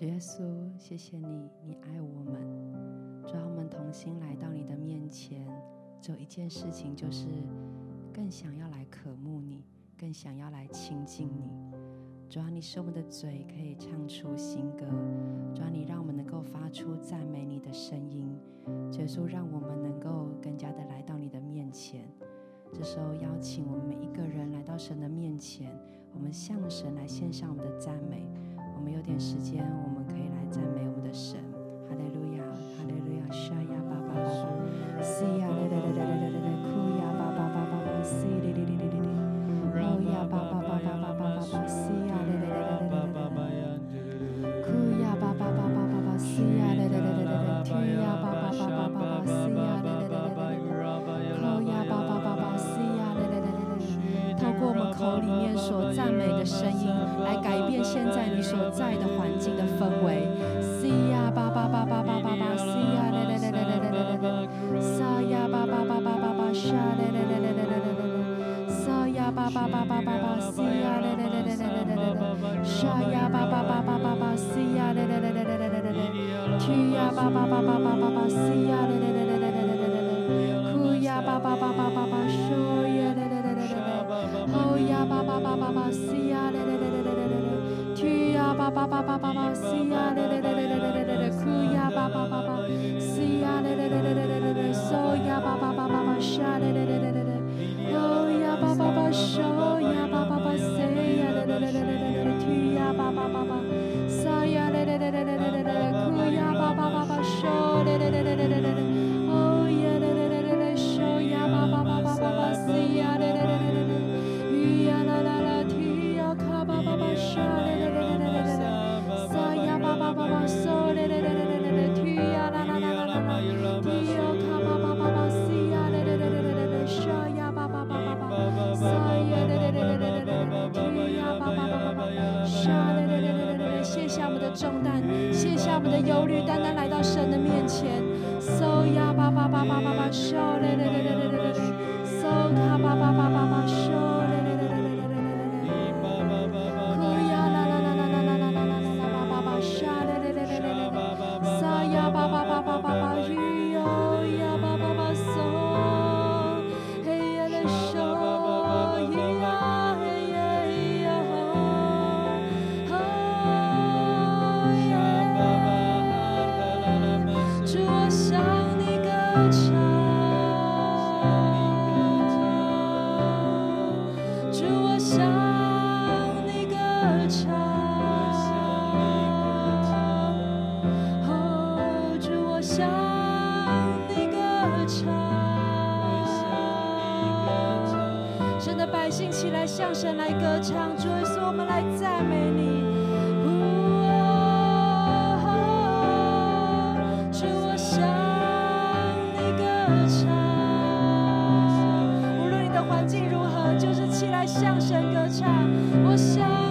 主耶稣，谢谢你，你爱我们，主要我们同心来到你的面前，只有一件事情，就是更想要来渴慕你，更想要来亲近你。主要你使我们的嘴可以唱出新歌，主要你让我们能够发出赞美你的声音，耶稣让我们能够更加的来到你的面前。这时候邀请我们每一个人来到神的面前，我们向神来献上我们的赞美。我们有点时间我们可以来赞美我们的神。八八八八八来歌唱，主啊，我们来赞美你。向你歌唱。无论你的环境如何，就是起来向神歌唱。我想。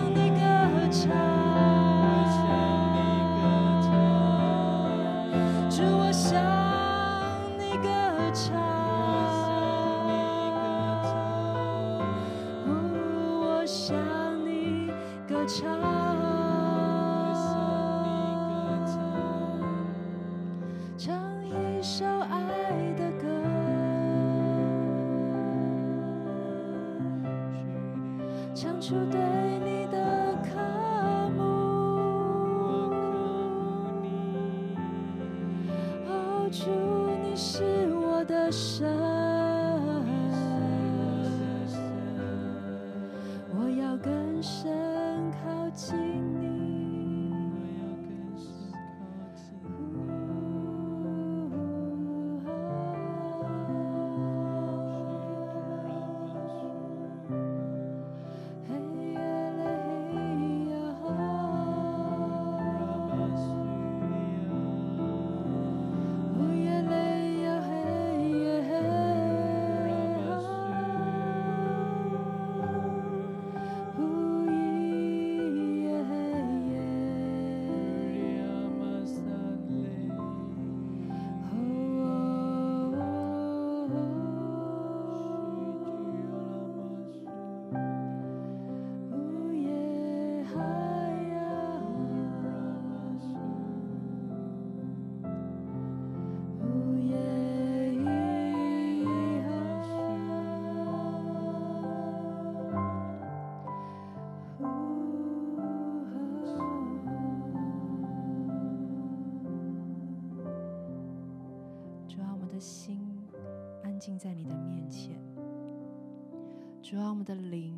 我们的灵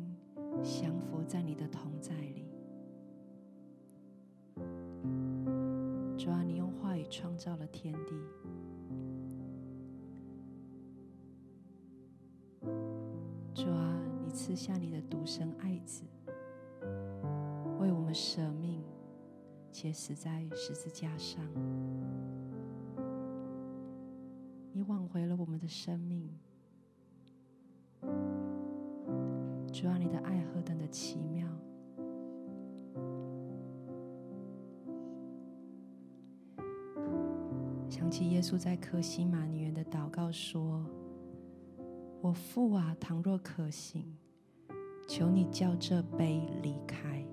降服在你的同在里。主啊，你用话语创造了天地。主啊，你赐下你的独生爱子，为我们舍命，且死在十字架上。你挽回了我们的生命。主啊，你的爱何等的奇妙！想起耶稣在科西马尼园的祷告说。我父啊，倘若可行，求你叫这杯离开；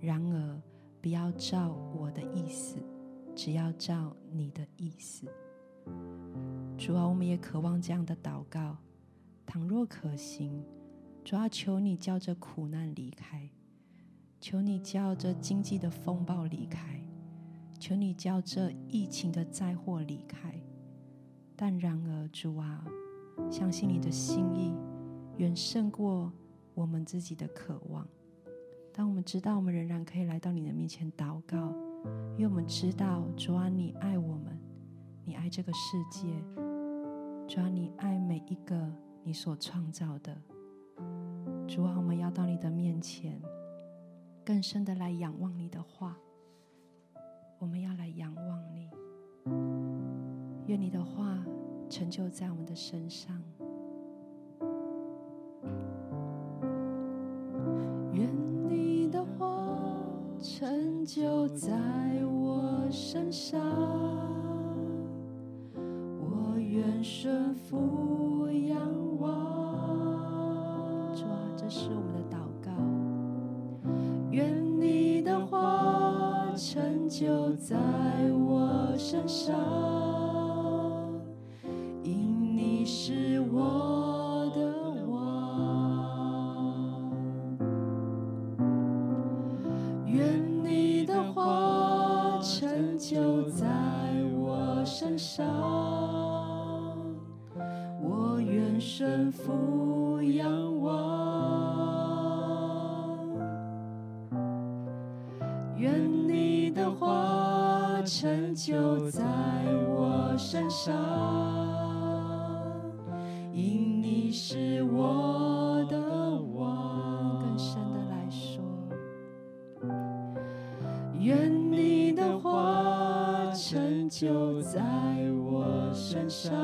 然而不要照我的意思，只要照你的意思。主啊，我们也渴望这样的祷告。倘若可行，主啊，求你叫这苦难离开，求你叫这经济的风暴离开，求你叫这疫情的灾祸离开。但然而，主啊。相信你的心意远胜过我们自己的渴望。当我们知道我们仍然可以来到你的面前祷告，因为我们知道主啊，你爱我们，你爱这个世界，主啊，你爱每一个你所创造的。主啊，我们要到你的面前，更深的来仰望你的话。我们要来仰望你，愿你的话。成就在我们的身上，愿你的话成就在我身上，我愿顺服就在我身上。上，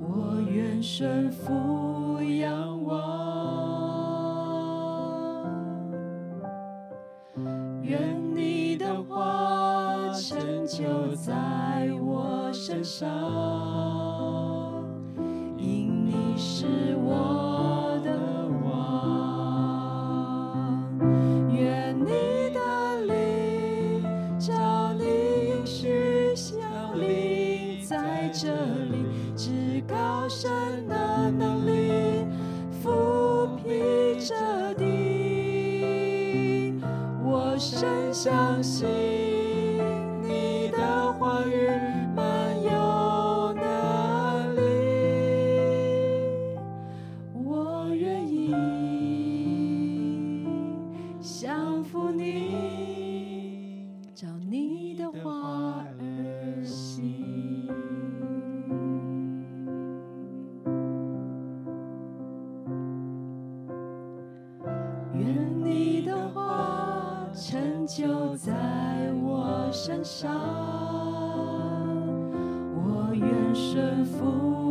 我愿顺服愿你的话。成就在我身上，我愿顺服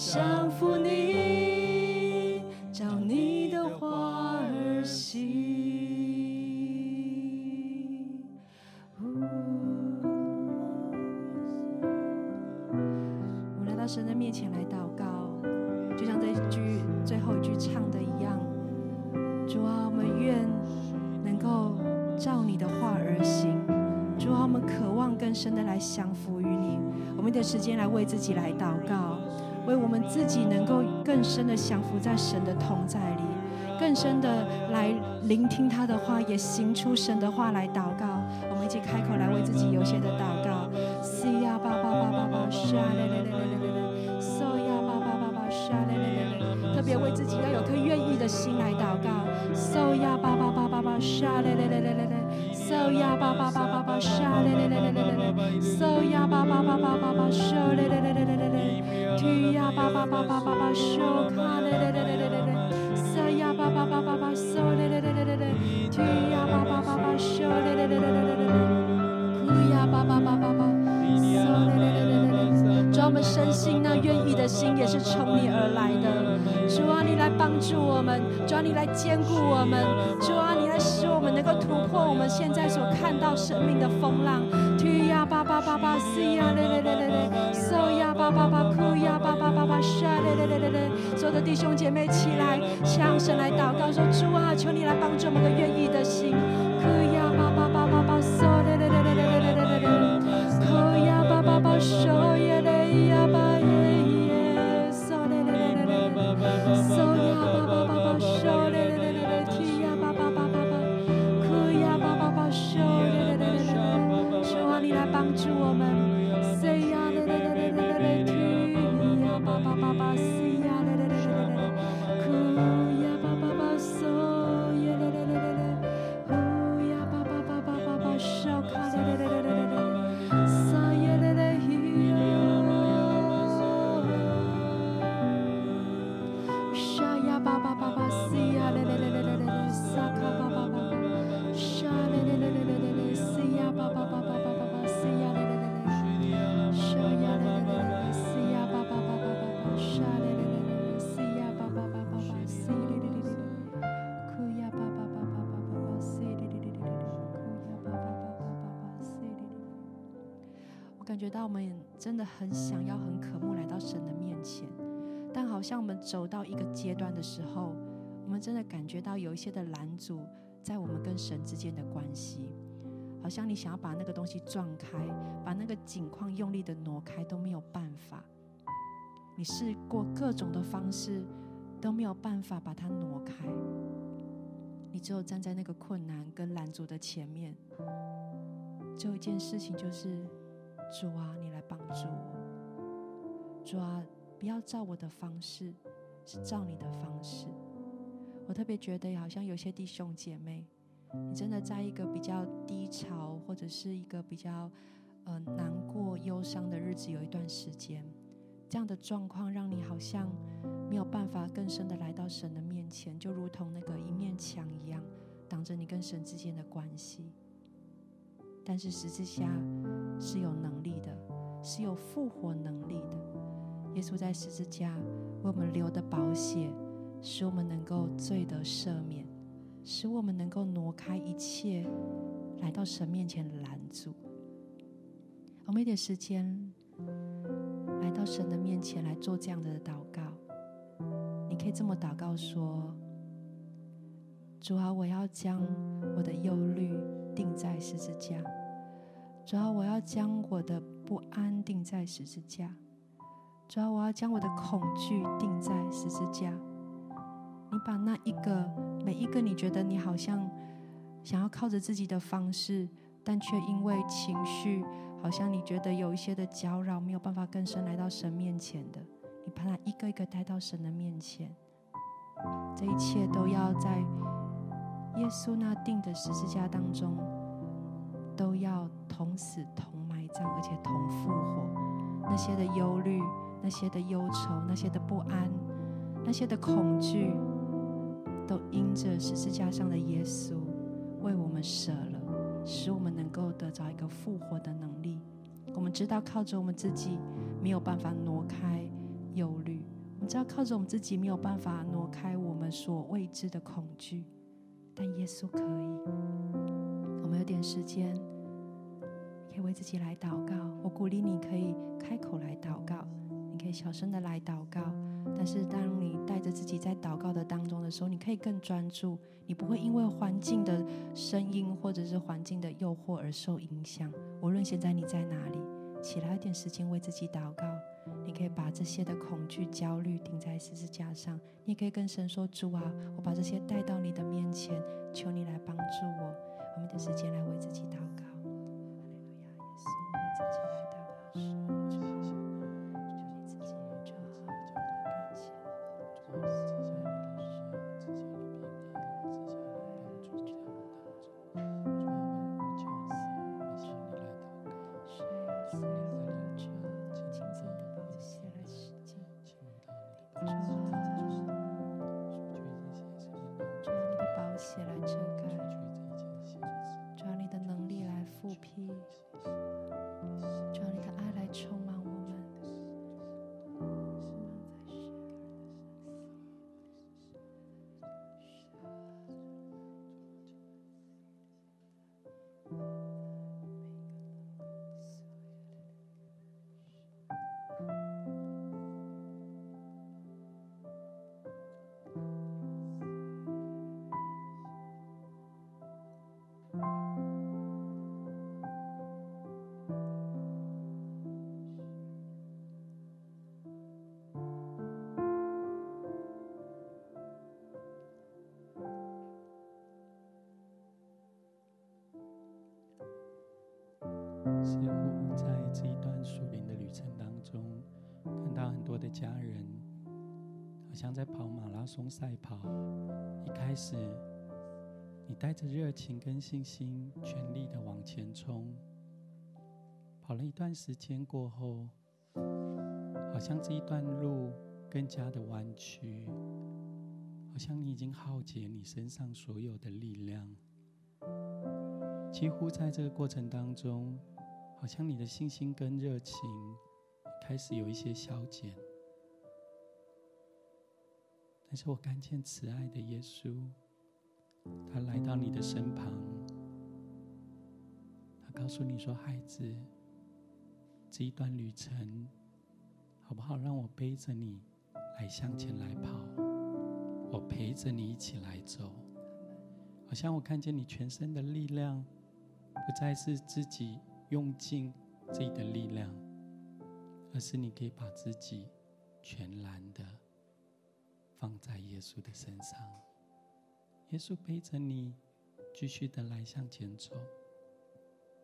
降服你，照你的话儿行。我们来到神的面前来祷告，就像这句最后一句唱的一样：“主啊，我们愿能够照你的话而行。”主啊，我们渴望更深的来降服于你。我们的时间来为自己来祷告。为我们自己能够更深的降服在神的同在里，更深的来聆听他的话，也行出神的话来祷告。我们一起开口来为自己有些的祷巴巴巴巴巴巴沙卡嘞嘞嘞嘞嘞嘞嘞，So 呀巴巴巴巴巴沙嘞嘞嘞嘞嘞嘞，Tu 呀巴巴巴巴沙嘞嘞嘞嘞嘞嘞嘞，Ku 呀巴巴巴巴巴沙嘞嘞嘞嘞嘞嘞，主啊，我们深信那愿意的心也是从你而来的，主啊，你来帮助我们，主啊，你来坚固我们，主啊，你来使我们能够突破我们现在。所看到生命的风浪，推呀巴巴巴巴，西呀嘞嘞嘞嘞嘞，收呀巴巴巴，哭呀巴巴巴巴，沙嘞嘞嘞嘞嘞。所有的弟兄姐妹起来，向神来祷告，说主啊，求你来帮助我们个愿意的心，哭呀巴巴巴巴巴，觉得我们真的很想要、很渴慕来到神的面前，但好像我们走到一个阶段的时候，我们真的感觉到有一些的拦阻在我们跟神之间的关系，好像你想要把那个东西撞开，把那个景况用力的挪开都没有办法。你试过各种的方式都没有办法把它挪开，你只有站在那个困难跟拦阻的前面，只有一件事情就是。主啊，你来帮助我。主啊，不要照我的方式，是照你的方式。我特别觉得，好像有些弟兄姐妹，你真的在一个比较低潮，或者是一个比较呃难过、忧伤的日子，有一段时间，这样的状况让你好像没有办法更深的来到神的面前，就如同那个一面墙一样，挡着你跟神之间的关系。但是十字架是有能力的，是有复活能力的。耶稣在十字架为我们留的宝血，使我们能够罪得赦免，使我们能够挪开一切来到神面前拦阻。我们一点时间来到神的面前来做这样的祷告。你可以这么祷告说：主啊，我要将我的忧虑定在十字架。主啊，我要将我的不安钉在十字架。主要我要将我的恐惧钉在十字架。你把那一个每一个你觉得你好像想要靠着自己的方式，但却因为情绪，好像你觉得有一些的搅扰，没有办法更深来到神面前的，你把它一个一个带到神的面前。这一切都要在耶稣那钉的十字架当中，都要同死同埋葬，而且同复活。那些的忧虑，那些的忧愁，那些的不安，那些的恐惧。都因着十字架上的耶稣为我们舍了，使我们能够得着一个复活的能力。我们知道靠着我们自己没有办法挪开忧虑，我们知道靠着我们自己没有办法挪开我们所未知的恐惧，但耶稣可以。我们有点时间，为自己来祷告。我鼓励你可以开口来祷告，你可以小声的来祷告。但是，当你带着自己在祷告的当中的时候，你可以更专注，你不会因为环境的声音或者是环境的诱惑而受影响。无论现在你在哪里，起来一点时间为自己祷告，你可以把这些的恐惧、焦虑钉在十字架上。你也可以跟神说：“主啊，我把这些带到你的面前，求你来帮助我。”我们的时间来为自己祷告。似乎在这一段树林的旅程当中，看到很多的家人，好像在跑马拉松赛跑。一开始，你带着热情跟信心，全力的往前冲。跑了一段时间过后，好像这一段路更加的弯曲，好像你已经耗竭你身上所有的力量，几乎在这个过程当中。好像你的信心跟热情开始有一些消减，但是我看见慈爱的耶稣，他来到你的身旁，他告诉你说：“孩子，这一段旅程好不好？让我背着你来向前来跑，我陪着你一起来走。好像我看见你全身的力量，不再是自己。”用尽自己的力量，而是你可以把自己全然的放在耶稣的身上。耶稣背着你，继续的来向前走。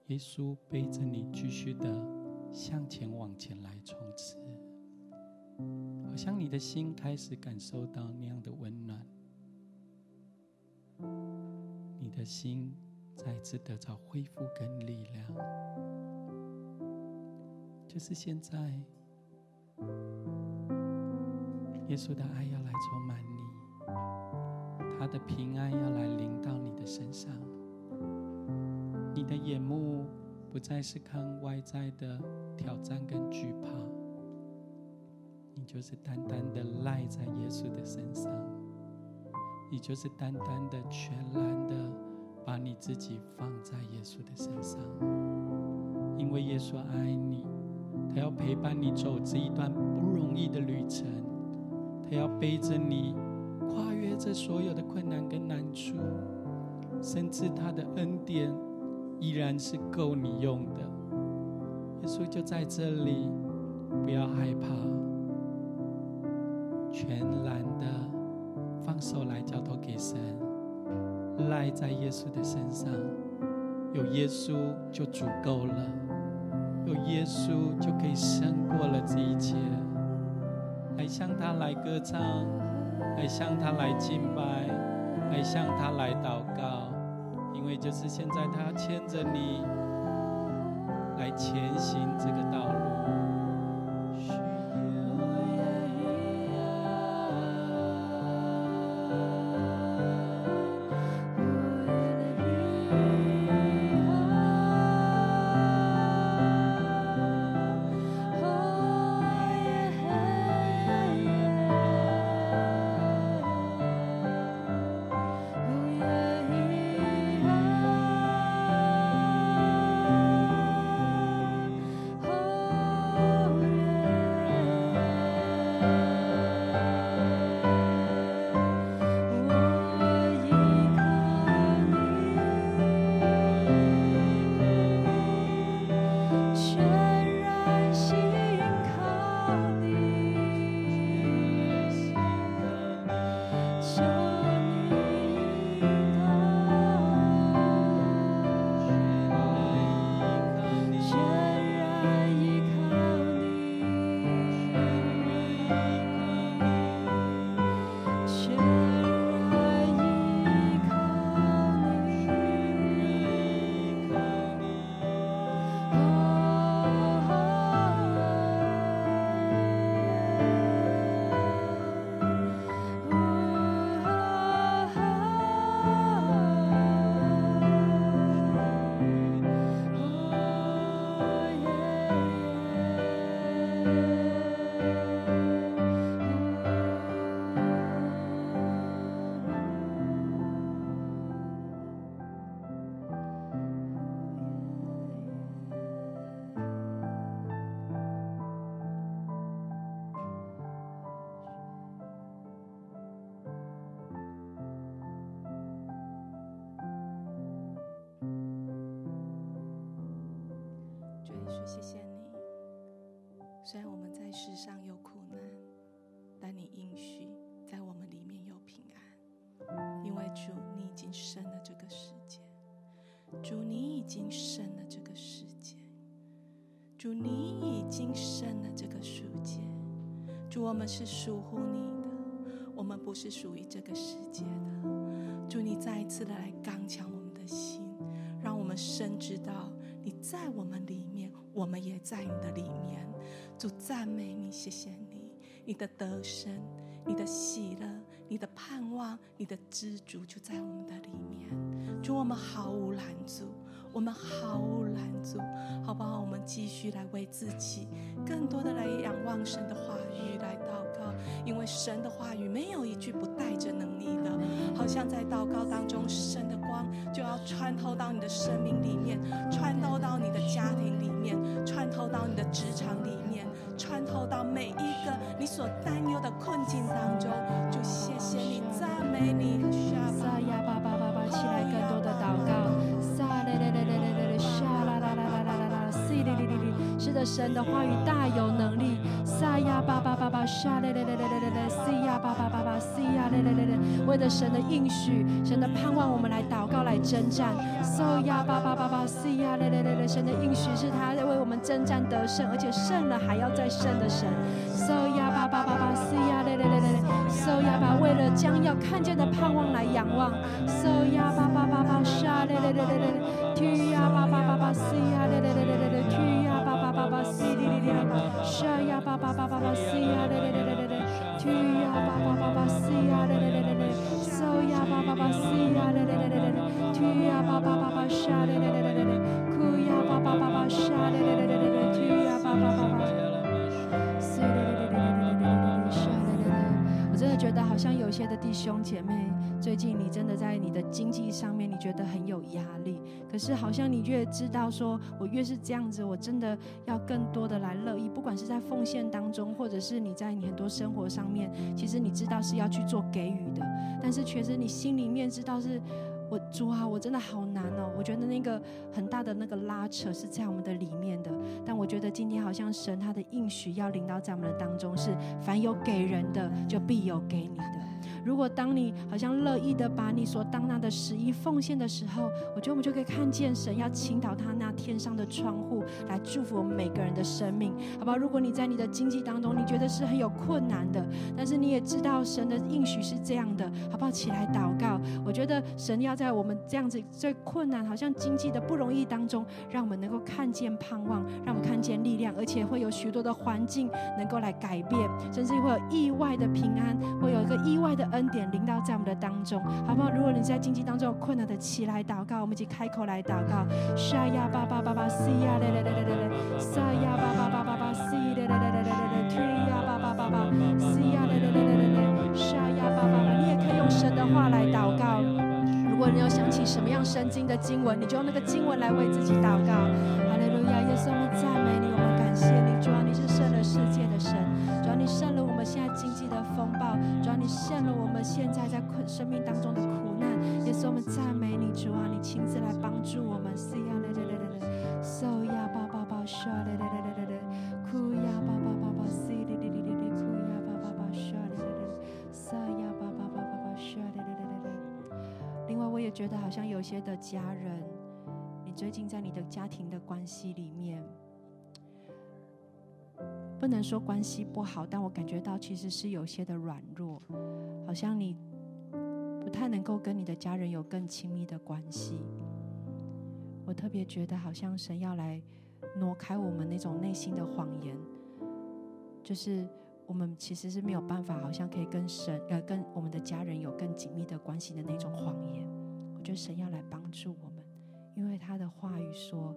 耶稣背着你，继续的向前往前来冲刺。好像你的心开始感受到那样的温暖，你的心。再次得到恢复跟力量，就是现在，耶稣的爱要来充满你，他的平安要来临到你的身上，你的眼目不再是看外在的挑战跟惧怕，你就是单单的赖在耶稣的身上，你就是单单的全然的。把你自己放在耶稣的身上，因为耶稣爱你，他要陪伴你走这一段不容易的旅程，他要背着你跨越这所有的困难跟难处，甚至他的恩典依然是够你用的。耶稣就在这里，不要害怕，全然的放手来交托给神，赖在耶稣的身上，有耶稣就足够了，有耶稣就可以胜过了这一切。来向他来歌唱，来向他来敬拜，来向他来祷告，因为就是现在他牵着你来前行这个道路。经胜了这个世界。主你已经胜了这个世界。主，我们是属乎你的，我们不是属于这个世界的。主，你再一次的来刚强我们的心，让我们深知道你在我们里面。我们也在你的里面，主赞美你，谢谢你，你的得胜，你的喜乐，你的盼望，你的知足就在我们的里面。主，我们毫无拦阻，我们毫无拦阻，好不好？我们继续来为自己，更多的来仰望神的话语来祷告，因为神的话语没有一句不带着能力的，好像在祷告当中，神的光就要穿透到你的生命里面，穿透到你的家庭里面。穿透到你的职场里面，穿透到每一个你所担忧的困境当中，就谢谢你，赞美你。撒呀巴巴巴巴，起来更多的祷告。撒嘞嘞嘞嘞嘞嘞，沙啦啦啦啦啦啦啦，西哩哩哩哩。是的，神的话语大有能力。撒呀巴巴巴巴，沙嘞嘞嘞嘞嘞嘞嘞，西呀巴巴巴巴，西呀嘞嘞嘞嘞。为了神的应许，神的盼望，我们来祷告，来征战。撒呀巴巴巴巴，西呀嘞嘞嘞嘞，神的应许是他为我们征战得胜，而且胜了还要再胜的神。撒呀巴巴巴巴，西呀嘞嘞嘞嘞嘞，撒呀巴为了将要看见的盼望来仰望。撒呀巴巴巴 sha de de de de de tu ya ba ba ba si ya de de de de de tu ya ba ba ba ba si de de de sha ya ba ba ba ba si ya de de de de de tu ya ba ba ba ba si ya de de de de so ya ba ba ba si sha de de de de de ku ya ba ba ba sha de de de de de tu ya ba ba ba 好像有些的弟兄姐妹。最近你真的在你的经济上面，你觉得很有压力。可是好像你越知道说，我越是这样子，我真的要更多的来乐意。不管是在奉献当中，或者是你在你很多生活上面，其实你知道是要去做给予的。但是确实你心里面知道是，我主啊，我真的好难哦。我觉得那个很大的那个拉扯是在我们的里面的。但我觉得今天好像神他的应许要领到在我们的当中，是凡有给人的，就必有给你的。如果当你好像乐意的把你所当纳的十一奉献的时候，我觉得我们就可以看见神要倾倒他那天上的窗户来祝福我们每个人的生命，好不好？如果你在你的经济当中你觉得是很有困难的，但是你也知道神的应许是这样的，好不好？起来祷告。我觉得神要在我们这样子最困难、好像经济的不容易当中，让我们能够看见盼望，让我们看见力量，而且会有许多的环境能够来改变，甚至会有意外的平安，会有一个意外的。恩典临到在我们的当中，好不好？如果你在经济当中有困难的，起来祷告，我们一起开口来祷告。沙呀巴巴巴巴西呀嘞嘞嘞嘞嘞嘞，沙呀巴巴巴巴巴西嘞嘞嘞嘞嘞嘞，推呀巴巴巴巴西呀嘞嘞嘞嘞嘞嘞，沙呀巴巴巴。你也可以用神的话来祷告。如果你有想起什么样圣经的经文，你就用那个经文来为自己祷告。哈利路亚，耶稣，我们赞美你，我们感谢你，主啊，你是胜了世界的神。你胜了我们现在经济的风暴主要你胜了我们现在在困生命当中的苦难也是我们赞美你主啊你亲自来帮助我们 see 呀略略略略略瘦呀抱抱抱 short 哭呀抱抱抱抱 c 哩哩哩哭呀抱抱抱 shortly 对对对对对塞呀抱抱抱抱 shortly 对对对对另外我也觉得好像有些的家人你最近在你的家庭的关系里面不能说关系不好，但我感觉到其实是有些的软弱，好像你不太能够跟你的家人有更亲密的关系。我特别觉得好像神要来挪开我们那种内心的谎言，就是我们其实是没有办法，好像可以跟神呃跟我们的家人有更紧密的关系的那种谎言。我觉得神要来帮助我们，因为他的话语说，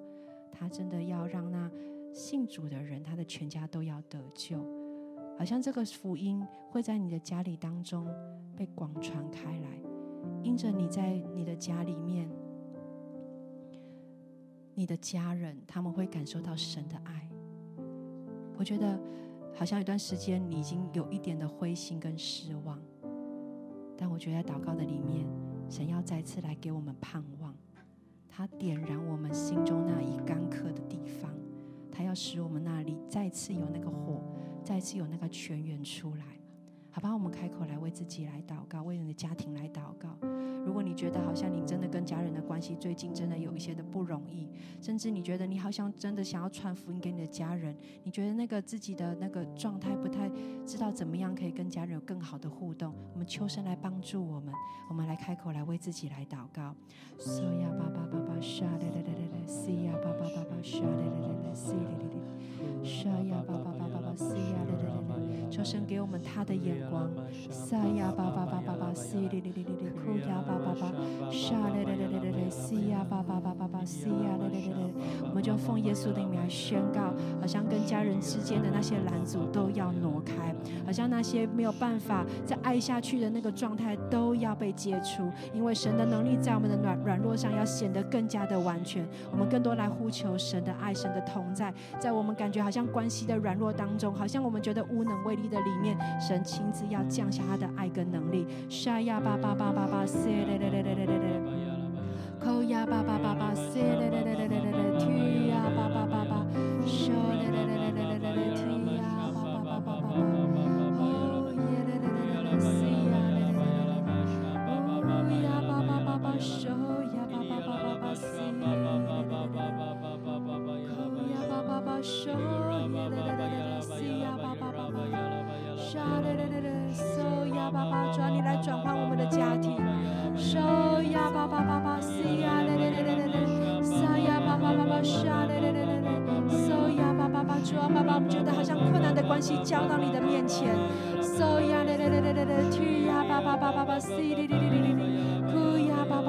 他真的要让那。信主的人，他的全家都要得救，好像这个福音会在你的家里当中被广传开来，因着你在你的家里面，你的家人他们会感受到神的爱。我觉得好像有段时间你已经有一点的灰心跟失望，但我觉得在祷告的里面，神要再次来给我们盼望，他点燃我们心中那一干渴的地方。还要使我们那里再次有那个火，再次有那个泉源出来，好吧？我们开口来为自己来祷告，为你的家庭来祷告。如果你觉得好像你真的跟家人的关系最近真的有一些的不容易，甚至你觉得你好像真的想要传福音给你的家人，你觉得那个自己的那个状态不太知道怎么样可以跟家人有更好的互动，我们秋生来帮助我们，我们来开口来为自己来祷告，说呀叭叭叭叭沙嘞嘞嘞嘞，西呀叭叭叭叭沙嘞嘞嘞嘞，西哩哩哩，沙呀叭叭叭叭西呀嘞嘞嘞，秋生给我们他的眼光，沙呀叭叭叭叭西哩哩哩哩哩，哭呀。Le le le le le si ya ba ba ba ba ba si ya le le le le，我们就奉耶稣的名来宣告，好像跟家人之间的那些拦阻都要挪开，好像那些没有办法再爱下去的那个状态都要被解除，因为神的能力在我们的软。软弱上要显得更加的完全，我们更多来呼求神的爱，神的同在，在我们感觉好像关系的软弱当中，好像我们觉得无能为力的里面，神亲自要降下他的爱跟能力。沙呀巴巴巴巴巴塞嘞嘞嘞嘞嘞嘞嘞，扣呀巴巴巴巴塞嘞嘞嘞交到你的面前，so 呀嘞嘞嘞嘞嘞嘞，去呀吧吧吧吧吧，si 哩哩哩哩哩哩，哭呀吧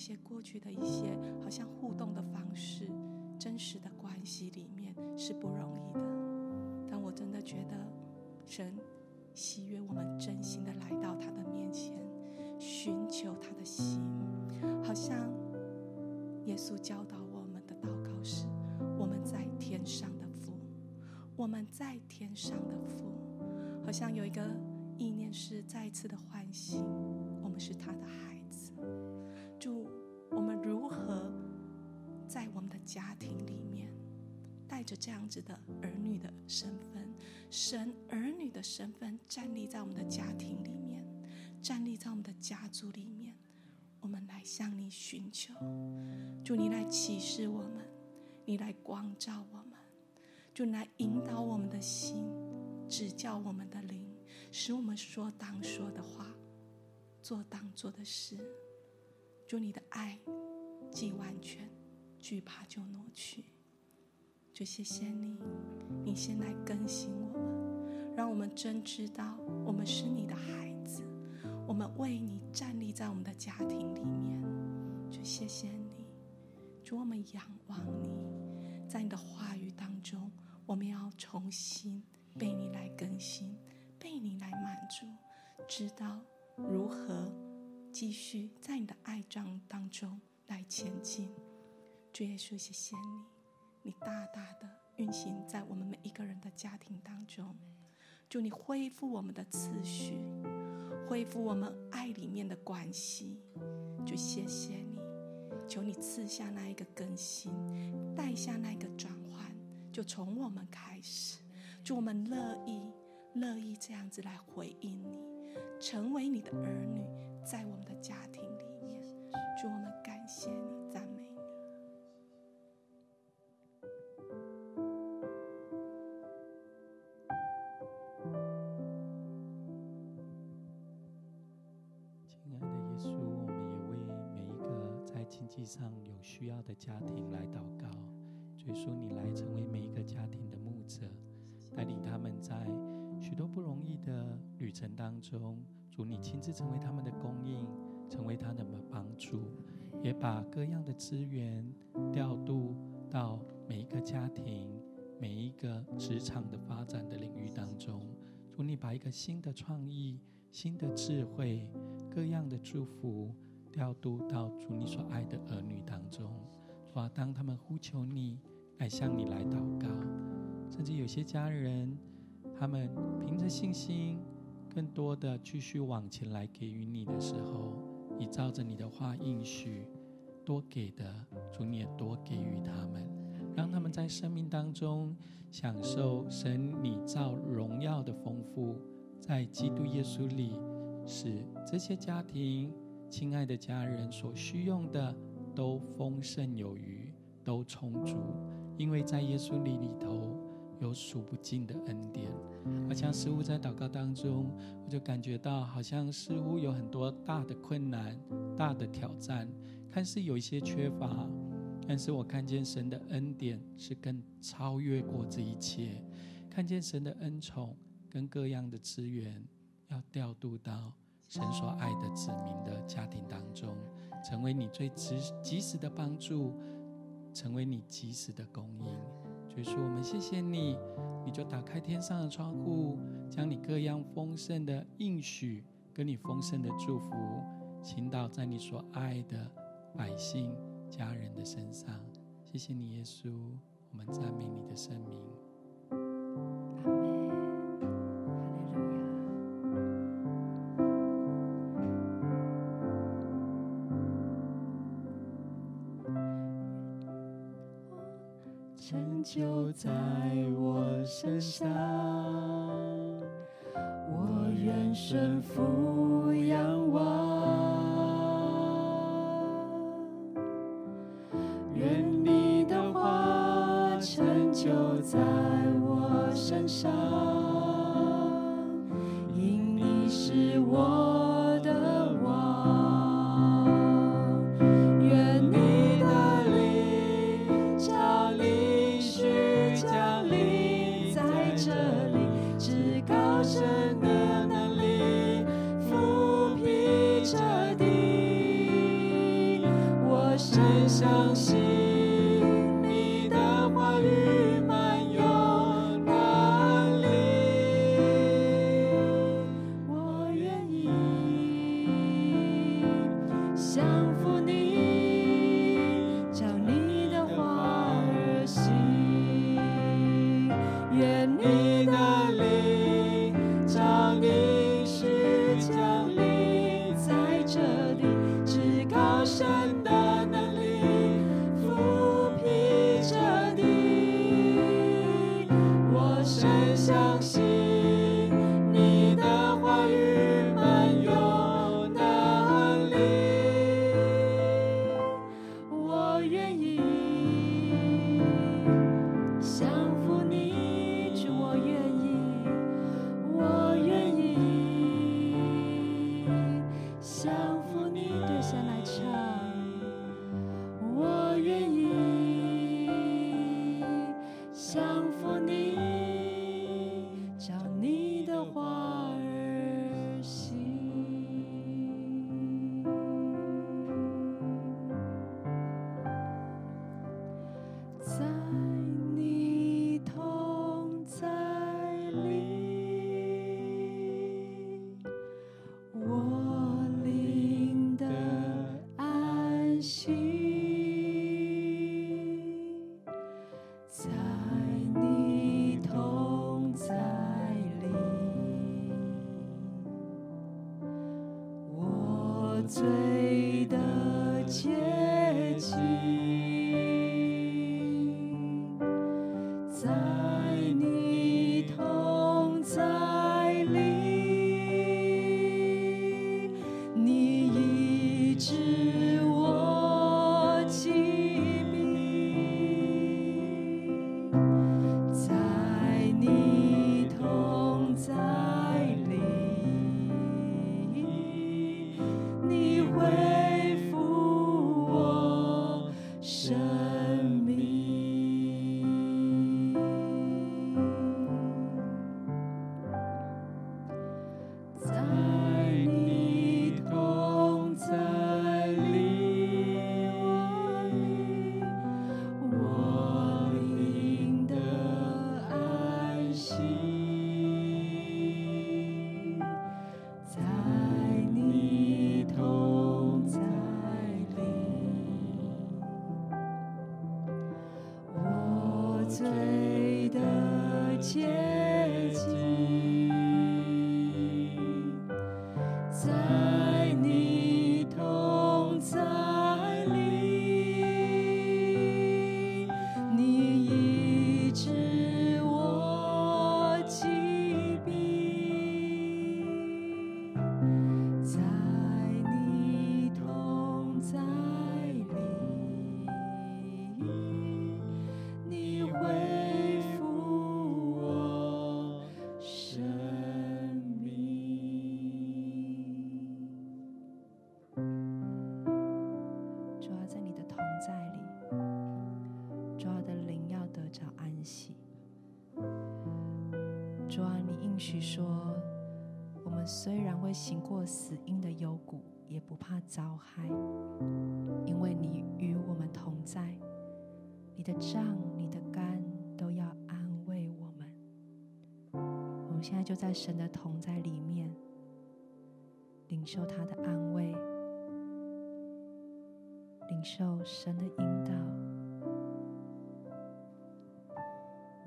一些过去的一些好像互动的方式，真实的关系里面是不容易的。但我真的觉得神喜悦我们真心的来到他的面前，寻求他的心，好像耶稣教导我们的祷告是：我们在天上的父，我们在天上的父。好像有一个意念是再一次的唤醒，我们是着这样子的儿女的身份，神儿女的身份，站立在我们的家庭里面，站立在我们的家族里面，我们来向你寻求，主，你来启示我们，你来光照我们，就，来引导我们的心。指教我们的灵，使我们说当说的话，做当做的事。祝你的爱既完全，惧怕就挪去。就谢谢你，你先来更新我们，让我们真知道我们是你的孩子，我们为你站立在我们的家庭里面。就谢谢你，主我们仰望你，在你的话语当中，我们要重新。被你来更新，被你来满足，知道如何继续在你的爱中当中来前进。主耶稣，谢谢你，你大大的运行在我们每一个人的家庭当中。祝你恢复我们的次序，恢复我们爱里面的关系。就谢谢你，求你赐下那一个更新，带下那一个转换，就从我们开始。祝我们乐意，乐意这样子来回应你，成为你的儿女，在我们的家庭里面。祝我们感谢你，主，你来成为每一个家庭的牧者。带领他们在许多不容易的旅程当中，主你亲自成为他们的供应，成为他们的帮助，也把各样的资源调度到每一个家庭、每一个职场的发展的领域当中。主你把一个新的创意、新的智慧、各样的祝福调度到主你所爱的儿女当中。主啊，当他们呼求你，来向你来祷告。甚至有些家人，他们凭着信心，更多的继续往前来给予你的时候，你照着你的话应许，多给的主你也多给予他们，让他们在生命当中享受神你造荣耀的丰富，在基督耶稣里，使这些家庭亲爱的家人所需用的都丰盛有余，都充足，因为在耶稣里里头。有数不尽的恩典，好像似乎在祷告当中，我就感觉到好像似乎有很多大的困难、大的挑战，看似有一些缺乏，但是我看见神的恩典是更超越过这一切，看见神的恩宠跟各样的资源要调度到神所爱的子民的家庭当中，成为你最及及时的帮助，成为你及时的供应。所以说，我们谢谢你，你就打开天上的窗户，将你各样丰盛的应许跟你丰盛的祝福倾倒在你所爱的百姓、家人的身上。谢谢你，耶稣，我们赞美你的圣名。在我身上，我愿顺服仰望，愿你的话成就在我身上，行过死荫的幽谷，也不怕遭害，因为你与我们同在。你的杖、你的竿都要安慰我们。我们现在就在神的同在里面，领受他的安慰，领受神的引导，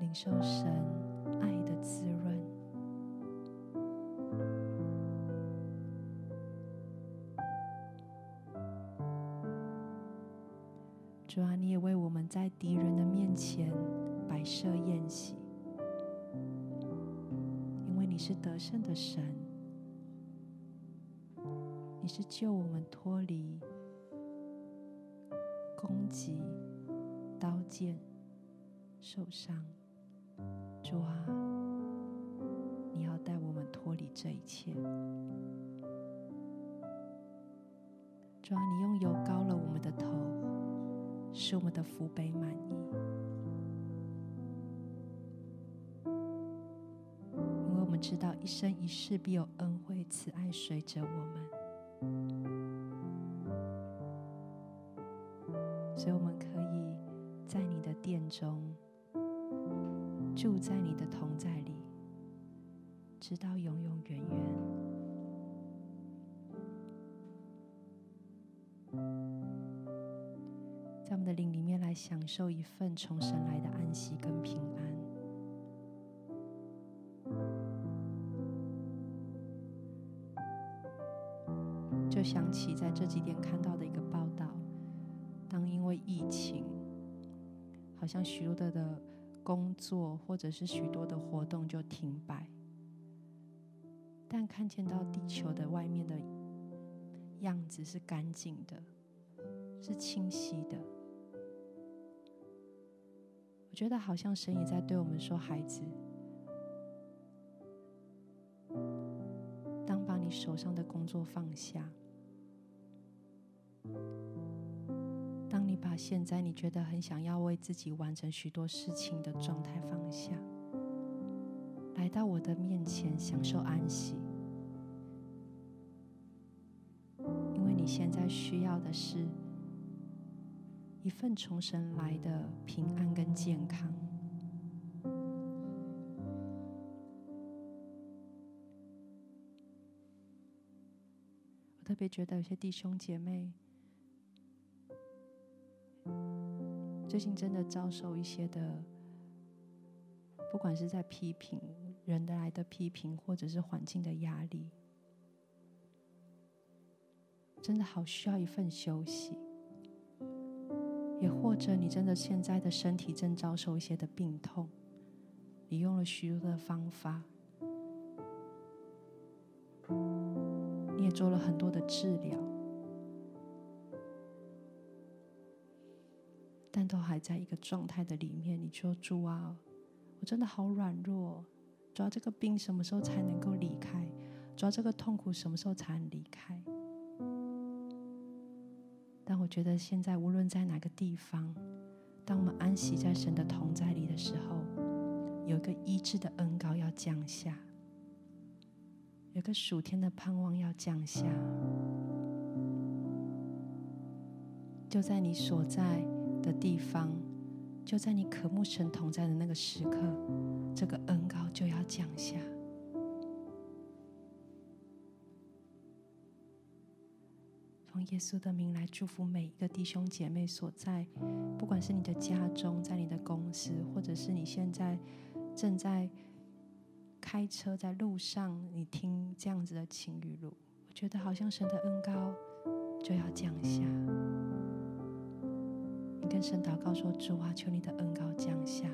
领受神爱的滋润。是救我们脱离攻击、刀剑、受伤。主啊，你要带我们脱离这一切。主啊，你用油膏了我们的头。使我们的福杯满溢，因为我们知道一生一世必有恩惠慈爱随着我们，中住在你的同在里，直到永永远远。在我们的灵里面来享受一份从神来的安息跟平安，就想起在这几天看到的一个报道，当因为疫情，好像许多的的工作或者是许多的活动就停摆，但看见到地球的外面的样子是干净的，是清晰的。我觉得好像神也在对我们说：“孩子，当把你手上的工作放下。”现在你觉得很想要为自己完成许多事情的状态放下，来到我的面前享受安息，因为你现在需要的是一份从神来的平安跟健康。我特别觉得有些弟兄姐妹。最近真的遭受一些的，不管是在批评人的来的批评，或者是环境的压力，真的好需要一份休息。也或者你真的现在的身体正遭受一些的病痛，你用了许多的方法，你也做了很多的治疗。但都还在一个状态的里面，你说主啊，我真的好软弱，主啊，这个病什么时候才能够离开？主啊，这个痛苦什么时候才能离开？但我觉得现在无论在哪个地方，当我们安息在神的同在里的时候，有一个医治的恩膏要降下，有个属天的盼望要降下，就在你所在的地方，就在你渴慕神同在的那个时刻，这个恩膏就要降下。奉耶稣的名来祝福每一个弟兄姐妹所在，不管是你的家中，在你的公司，或者是你现在正在开车在路上，你听这样子的情雨露，我觉得好像神的恩膏就要降下。你跟神祷告说：“主啊，求你的恩膏降下。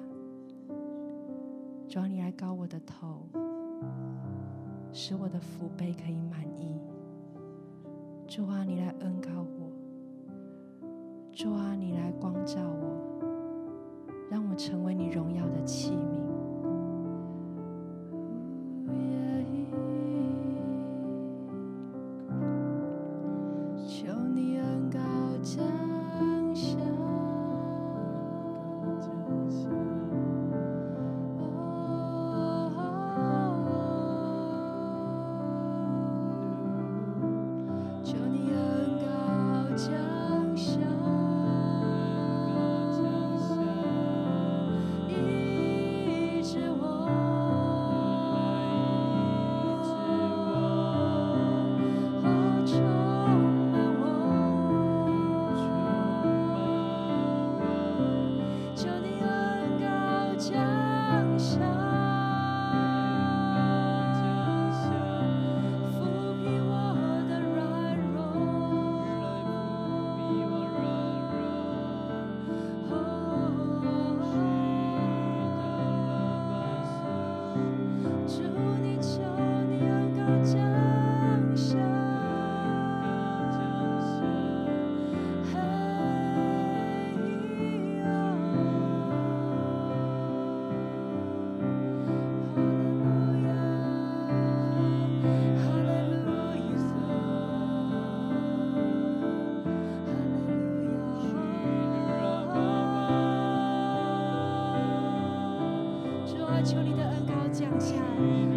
主啊，你来高我的头，使我的福杯可以满意。主啊，你来恩膏我。主啊，你来光照我，让我成为你荣耀的器皿。”下。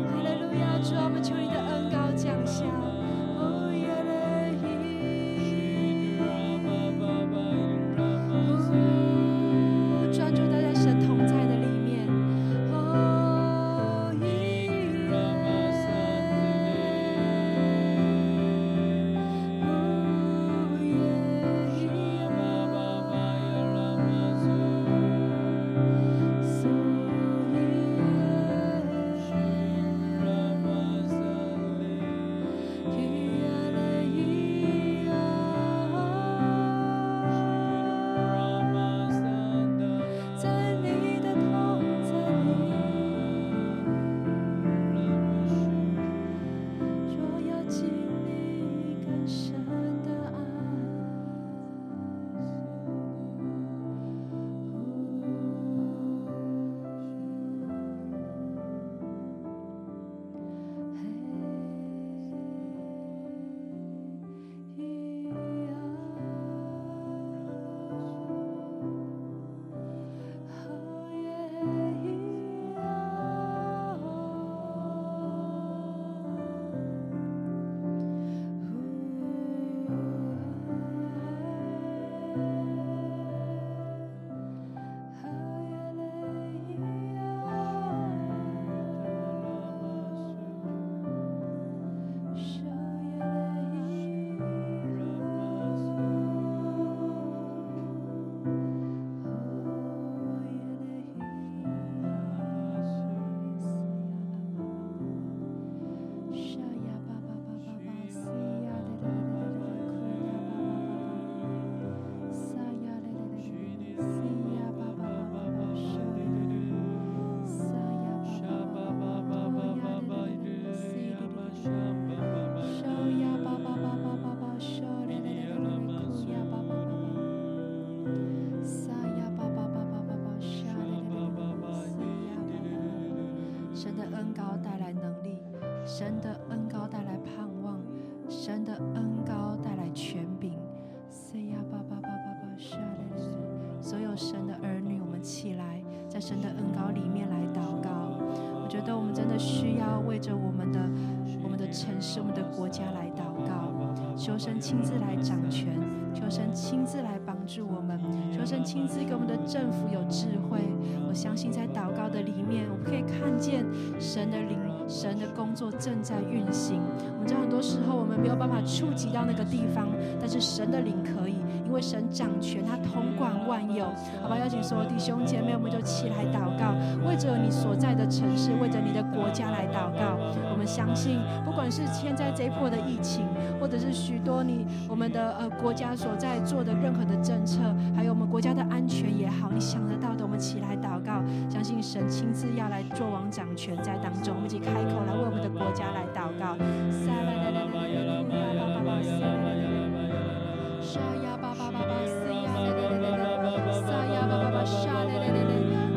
亲自来掌权，求神亲自来帮助我们，求神亲自给我们的政府有智慧。我相信在祷告的里面，我们可以看见神的灵。神的工作正在运行，我们知道很多时候我们没有办法触及到那个地方，但是神的灵可以，为神掌权，他统管万有。好吧，邀请所有弟兄姐妹，我们就起来祷告，为着你所在的城市，为着你的国家来祷告。我们相信，不管是现在这一波的疫情，或者是许多你我们的呃国家所在做的任何的政策，还有我们国家的安全也好，你想得到的，我们起来祷告，相信神亲自要来做王掌权在当中，我们一起开口来为我们的国家来祷告。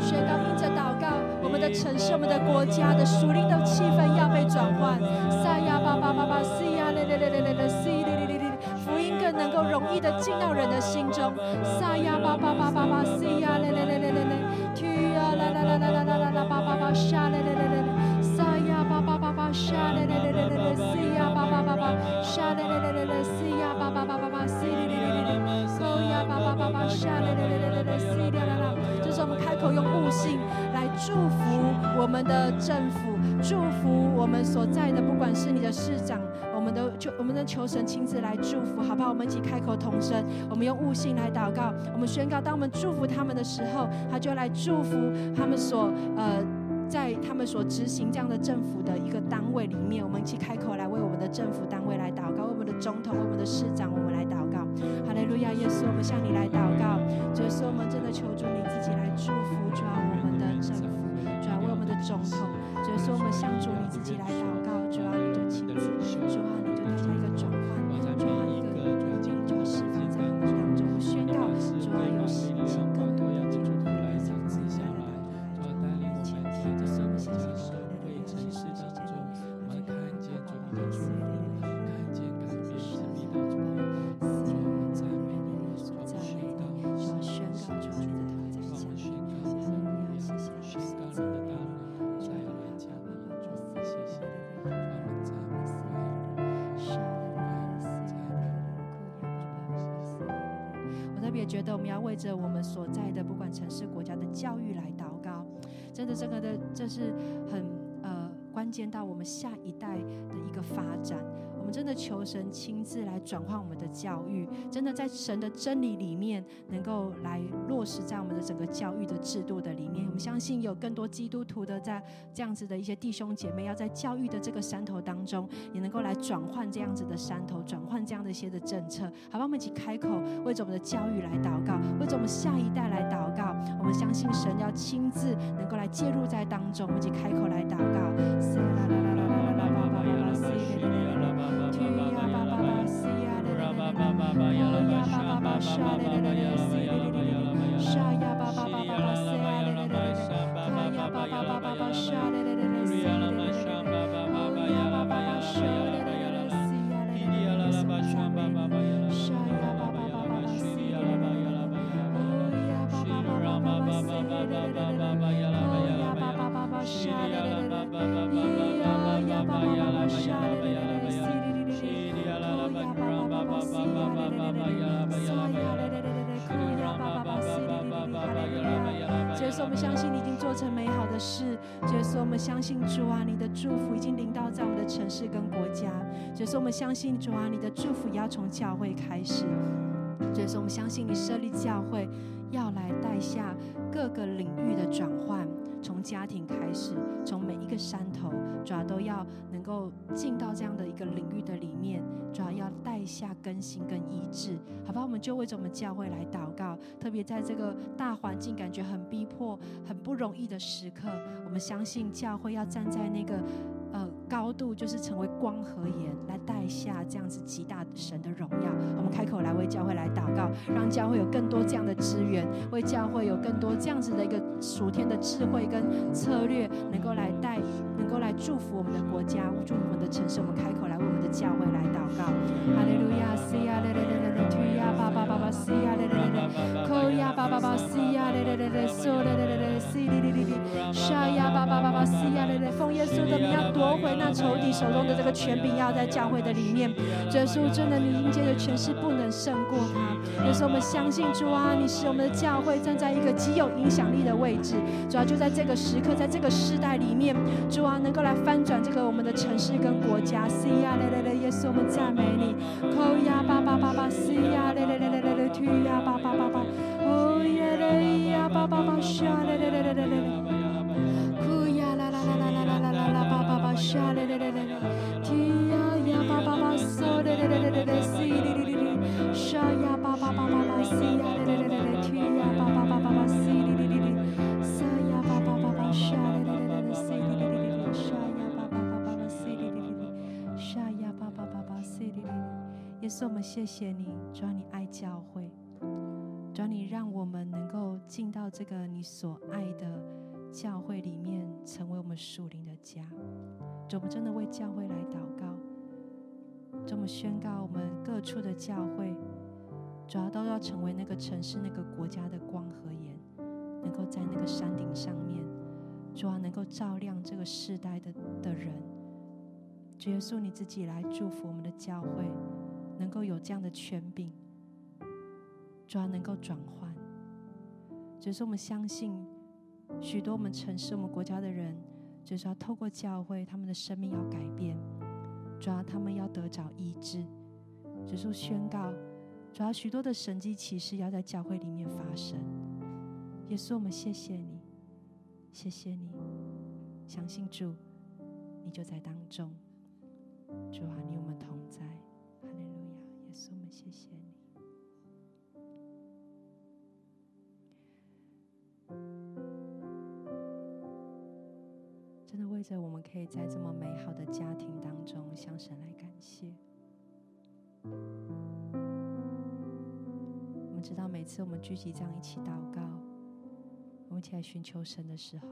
宣告因着祷告，我们的城市、我们的国家的属灵的气氛要被转换。福音更能够容易的进到人的心中。沙政府，祝福我们所在的，不管是你的市长，我们的求我们的求神亲自来祝福，好不好？我们一起开口同声，我们用悟性来祷告，我们宣告，当我们祝福他们的时候，他就来祝福他们所呃。在他们所执行这样的政府的一个单位里面，我们一起开口来为我们的政府单位来祷告，为我们的总统、为我们的市长，我们来祷告。哈利路亚，耶稣，我们向你来祷告，就是我们真的求主你自己来祝福，主啊，我们的政府，主啊，为我们的总统，就是我们向主你自己来祷告，主啊，你就亲自，主啊，你就带下一个转到我们下一代的一个发展。我们真的求神亲自来转换我们的教育，真的在神的真理里面能够来落实在我们的整个教育的制度的里面。我们相信有更多基督徒的在这样子的一些弟兄姐妹，要在教育的这个山头当中，也能够来转换这样子的山头，转换这样的一些的政策。好吧，我们一起开口为着我们的教育来祷告，为着我们下一代来祷告。我们相信神要亲自能够来介入在当中。我们一起开口来祷告。我就是说我们相信主啊，你的祝福已经临到在我们的城市跟国家，就是我们相信主啊，你的祝福也要从教会开始，就是我们相信你设立教会要来带下各个领域的转换。从家庭开始，从每一个山头，主要都要能够进到这样的一个领域的里面，主要要带下更新跟医治，好吧？我们就为着我们教会来祷告，特别在这个大环境感觉很逼迫、很不容易的时刻，我们相信教会要站在那个。呃，高度就是成为光和盐，来带下这样子极大神的荣耀。我们开口来为教会来祷告，让教会有更多这样的资源，为教会有更多这样子的一个属天的智慧跟策略，能够。来带，能够来祝福我们的国家，祝福我们的城市。我们开口来为我们的教会来祷告。哈利路亚，西呀嘞嘞嘞嘞嘞，提呀巴巴巴巴，西呀嘞嘞嘞嘞，扣呀巴巴巴，西呀嘞嘞嘞嘞，嗦嘞嘞嘞嘞，西哩哩哩哩，沙呀巴巴巴巴，西呀嘞嘞，奉耶稣的名要夺回那仇敌手中的这个权柄，要在教会的里面。耶稣真的，你阴间的权势不能胜过他。耶稣，我们相信主啊，你使我们的教会站在一个极有影响力的位置。主啊，就在这个时刻，在这个时代里面，主啊，能够来翻转这个我们的城市跟国家。西呀嘞嘞嘞，耶稣，我们赞美你。扣呀巴巴巴巴，西呀嘞嘞嘞嘞嘞嘞，提呀巴巴巴巴，哦耶嘞呀巴巴巴，沙嘞嘞嘞嘞嘞嘞，库呀啦啦啦啦啦啦啦啦啦，巴巴巴沙嘞嘞嘞嘞嘞，提呀呀巴巴巴，嗦嘞嘞嘞嘞嘞嘞，西哩哩哩哩，沙呀巴巴巴巴巴，西呀嘞嘞嘞嘞嘞，提呀巴巴巴巴巴，西哩哩哩哩，沙呀巴巴巴巴，沙嘞嘞耶稣，我们谢谢你，主啊，你爱教会。主啊，你让我们能够进到这个你所爱的教会里面，成为我们属灵的家。主，我们真的为教会来祷告。主，我们宣告，我们各处的教会，主要都要成为那个城市、那个国家的光和盐，能够在那个山顶上面，主要能够照亮这个世代的的人。主耶稣，你自己来祝福我们的教会，能够有这样的权柄。主要能够转换，只是我们相信许多我们城市、我们国家的人，就是要透过教会，他们的生命要改变，主要他们要得着医治，只是宣告，主要许多的神迹奇事要在教会里面发生。耶稣，我们谢谢你，谢谢你，相信主，你就在当中，主啊，你我们同在，真的为着我们可以在这么美好的家庭当中向神来感谢。我们知道每次我们聚集这样一起祷告，我们一起来寻求神的时候，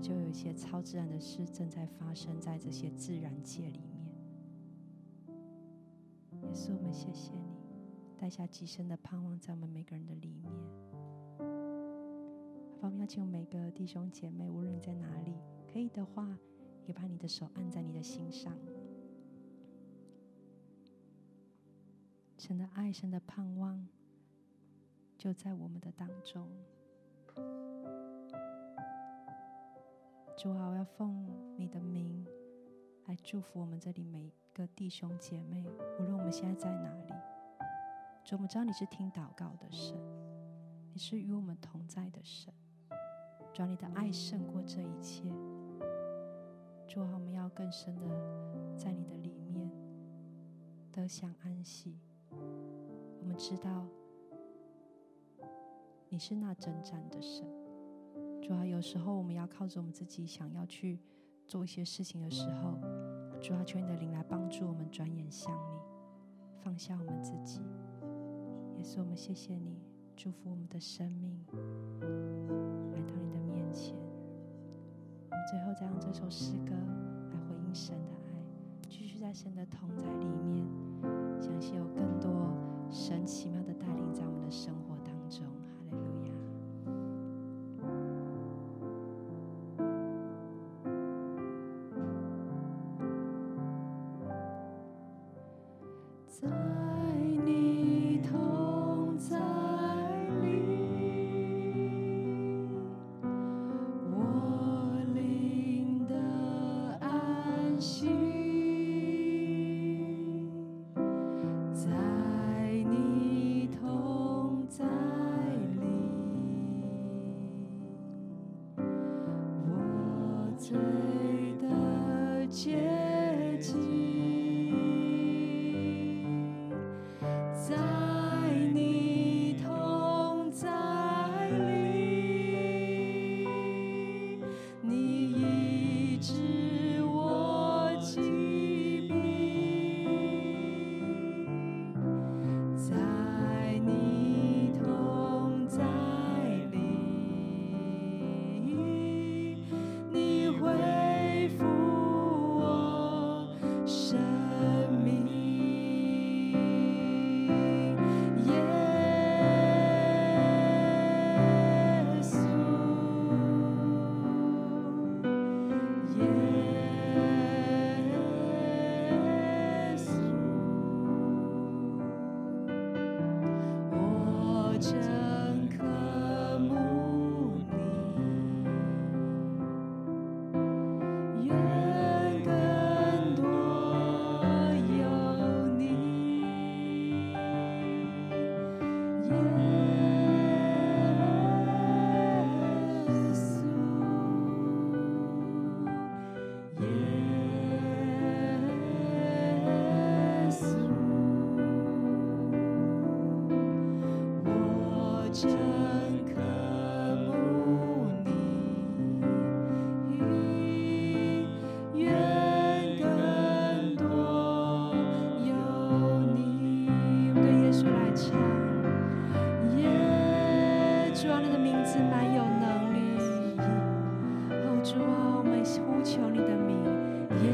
就有一些超自然的事正在发生在这些自然界里面。耶稣，我们谢谢你，带下极深的盼望在我们每个人的里面。我们邀请每个弟兄姐妹，无论你在哪里，可以的话，也把你的手按在你的心上。神的爱，神的盼望，就在我们的当中。主啊，我要奉你的名来祝福我们这里每个弟兄姐妹，无论我们现在在哪里。主，我们知道你是听祷告的神，你是与我们同在的神。主啊，你的爱胜过这一切。主啊，我们要更深的在你的里面得享安息。我们知道你是那征战的神。主啊，有时候我们要靠着我们自己想要去做一些事情的时候，主啊，求你的灵来帮助我们转眼向你，放下我们自己。也是我们谢谢你，祝福我们的生命。最后再用这首诗歌来回应神的爱，继续在神的同在里面，相信有更多神奇妙的带领在我们的生呼求你的名，耶。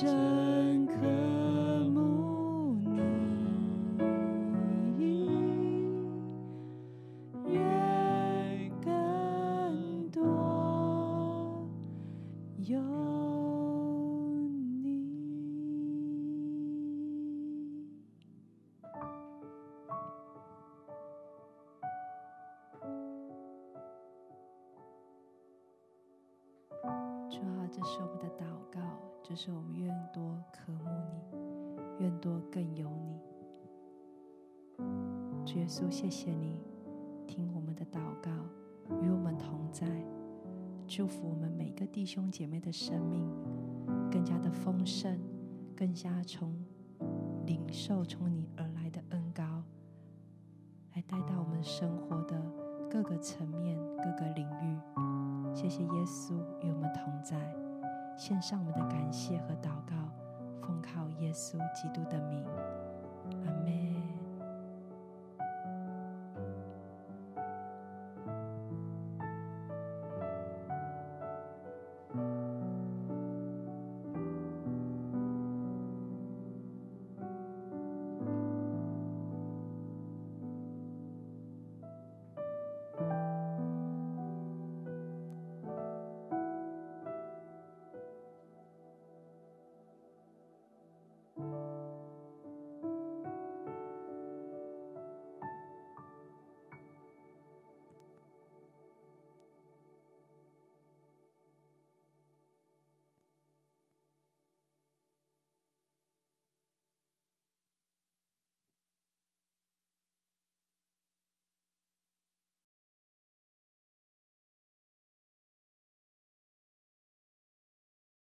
真渴慕你，愿更多有你。主啊，这是我们的祷告，这是我们，多更有你。主耶稣，谢谢你听我们的祷告，与我们同在，祝福我们每个弟兄姐妹的生命更加的丰盛，更加从领受从你而来的恩膏，来带到我们生活的各个层面、各个领域。谢谢耶稣与我们同在，献上我们的感谢和祷告，奉靠耶稣基督的名，